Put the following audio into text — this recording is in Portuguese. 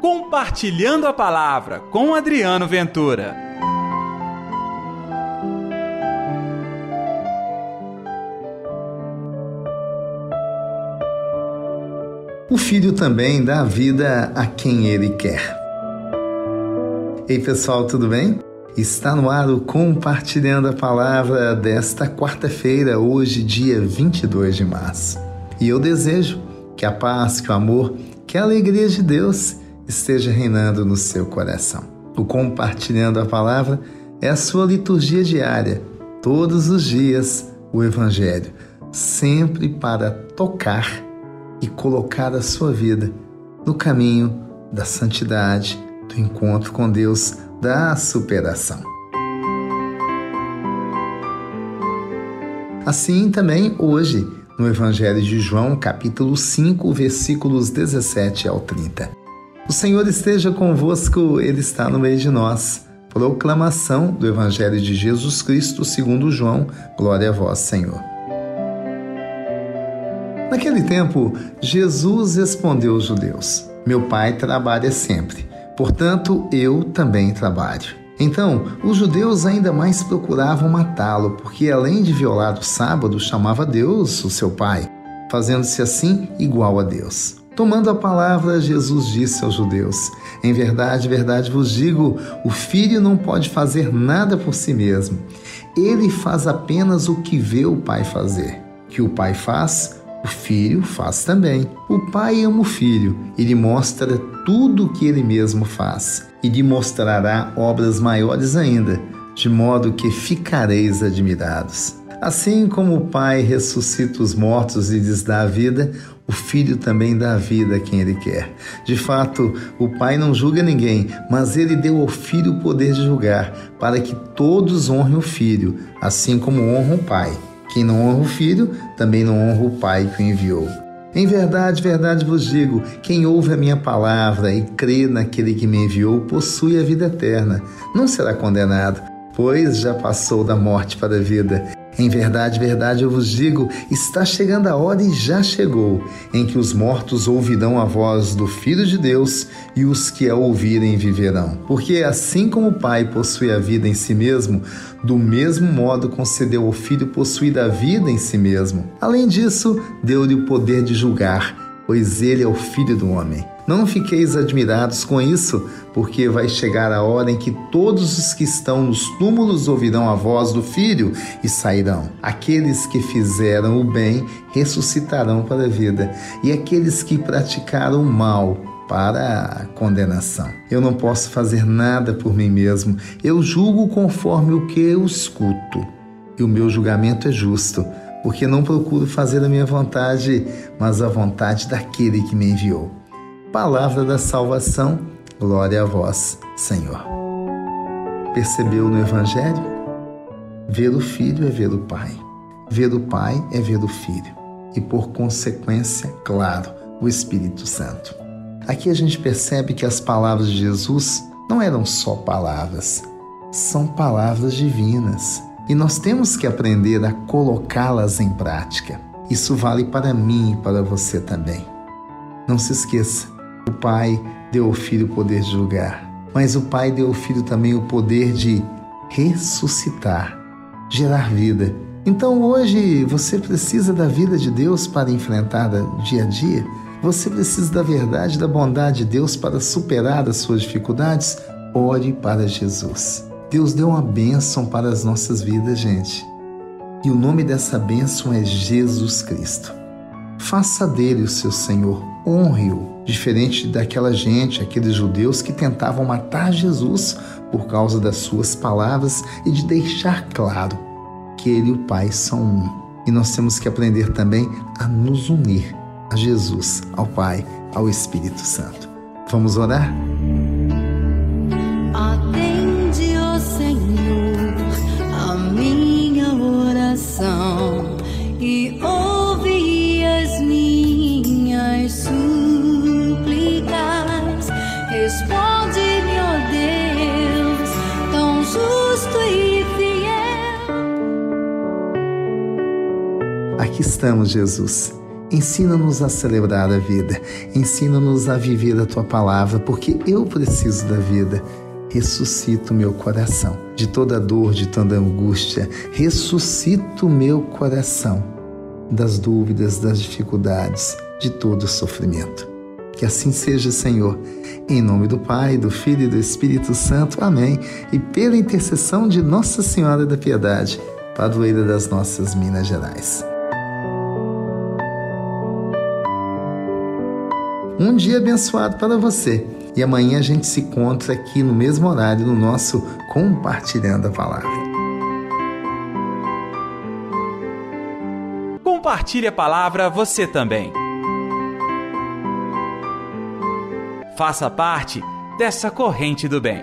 Compartilhando a Palavra com Adriano Ventura. O filho também dá vida a quem ele quer. Ei pessoal, tudo bem? Está no ar o Compartilhando a Palavra desta quarta-feira, hoje, dia 22 de março. E eu desejo que a paz, que o amor, que a alegria de Deus esteja reinando no seu coração. O Compartilhando a Palavra é a sua liturgia diária, todos os dias, o Evangelho, sempre para tocar e colocar a sua vida no caminho da santidade do encontro com Deus, da superação. Assim também hoje, no Evangelho de João, capítulo 5, versículos 17 ao 30. O Senhor esteja convosco, Ele está no meio de nós. Proclamação do Evangelho de Jesus Cristo segundo João. Glória a vós, Senhor. Naquele tempo, Jesus respondeu aos judeus: Meu pai trabalha sempre Portanto, eu também trabalho. Então, os judeus ainda mais procuravam matá-lo, porque além de violar o sábado, chamava Deus o seu pai, fazendo-se assim igual a Deus. Tomando a palavra, Jesus disse aos judeus: Em verdade, verdade vos digo, o filho não pode fazer nada por si mesmo. Ele faz apenas o que vê o pai fazer. Que o pai faz, o filho faz também. O pai ama o filho e lhe mostra tudo o que ele mesmo faz, e lhe mostrará obras maiores ainda, de modo que ficareis admirados. Assim como o Pai ressuscita os mortos e lhes dá a vida, o Filho também dá a vida a quem ele quer. De fato, o Pai não julga ninguém, mas ele deu ao Filho o poder de julgar, para que todos honrem o Filho, assim como honram o Pai. Quem não honra o filho, também não honra o Pai que o enviou. Em verdade, verdade vos digo: quem ouve a minha palavra e crê naquele que me enviou possui a vida eterna, não será condenado, pois já passou da morte para a vida. Em verdade, verdade eu vos digo: está chegando a hora e já chegou, em que os mortos ouvirão a voz do Filho de Deus e os que a ouvirem viverão. Porque assim como o Pai possui a vida em si mesmo, do mesmo modo concedeu ao Filho possuir a vida em si mesmo. Além disso, deu-lhe o poder de julgar, pois ele é o Filho do homem. Não fiqueis admirados com isso, porque vai chegar a hora em que todos os que estão nos túmulos ouvirão a voz do Filho e sairão. Aqueles que fizeram o bem ressuscitarão para a vida, e aqueles que praticaram o mal para a condenação. Eu não posso fazer nada por mim mesmo, eu julgo conforme o que eu escuto, e o meu julgamento é justo porque não procuro fazer a minha vontade, mas a vontade daquele que me enviou. Palavra da salvação, glória a vós, Senhor. Percebeu no Evangelho? Ver o Filho é ver o Pai. Ver o Pai é ver o Filho. E por consequência, claro, o Espírito Santo. Aqui a gente percebe que as palavras de Jesus não eram só palavras, são palavras divinas. E nós temos que aprender a colocá-las em prática. Isso vale para mim e para você também. Não se esqueça, o Pai deu ao Filho o poder de julgar, mas o Pai deu ao Filho também o poder de ressuscitar, gerar vida. Então hoje você precisa da vida de Deus para enfrentar dia a dia? Você precisa da verdade, da bondade de Deus para superar as suas dificuldades? Ore para Jesus. Deus deu uma bênção para as nossas vidas, gente. E o nome dessa bênção é Jesus Cristo. Faça dele o seu Senhor, honre-o, diferente daquela gente, aqueles judeus que tentavam matar Jesus por causa das suas palavras e de deixar claro que ele e o Pai são um. E nós temos que aprender também a nos unir a Jesus, ao Pai, ao Espírito Santo. Vamos orar? Estamos, Jesus, Ensina-nos a celebrar a vida, ensina-nos a viver a tua palavra, porque eu preciso da vida. Ressuscita o meu coração de toda dor, de toda angústia. Ressuscita o meu coração das dúvidas, das dificuldades, de todo sofrimento. Que assim seja, Senhor. Em nome do Pai, do Filho e do Espírito Santo. Amém. E pela intercessão de Nossa Senhora da Piedade, padroeira das nossas Minas Gerais. Um dia abençoado para você. E amanhã a gente se encontra aqui no mesmo horário no nosso Compartilhando a Palavra. Compartilhe a palavra você também. Faça parte dessa corrente do bem.